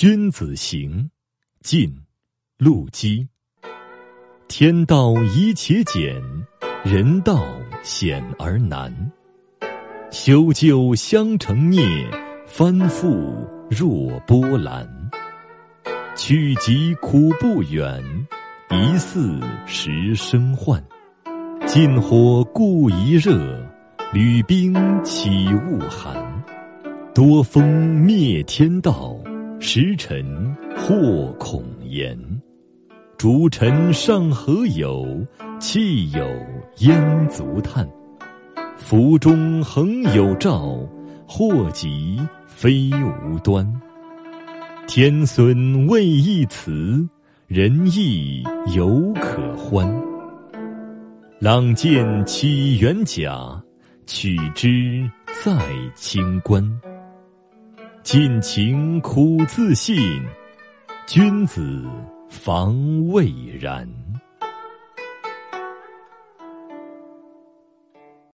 君子行，晋，陆机。天道宜且简，人道险而难。修旧相成孽，翻覆若波澜。趋吉苦不远，疑似时生患。近火故宜热，履冰起恶寒。多风灭天道。时辰或恐言，逐尘尚何有？气有烟足叹。福中恒有兆，祸及非无端。天孙未易辞，人亦犹可欢。朗见起元甲，取之在清官。尽情苦自信，君子防未然。